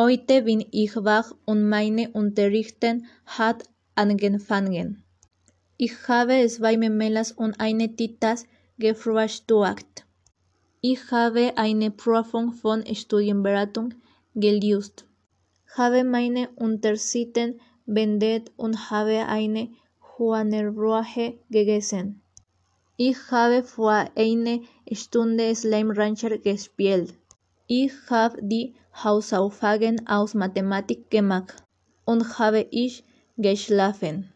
Heute bin ich wach und meine Unterrichten hat angefangen. Ich habe zwei Memelas und eine Titas gefrühstückt. Ich habe eine Prüfung von Studienberatung gelöst, habe meine Unterseiten beendet und habe eine Hühnerbrühe gegessen. Ich habe vor einer Stunde Slime Rancher gespielt. Ich habe die Hausaufgaben aus Mathematik gemacht und habe ich geschlafen.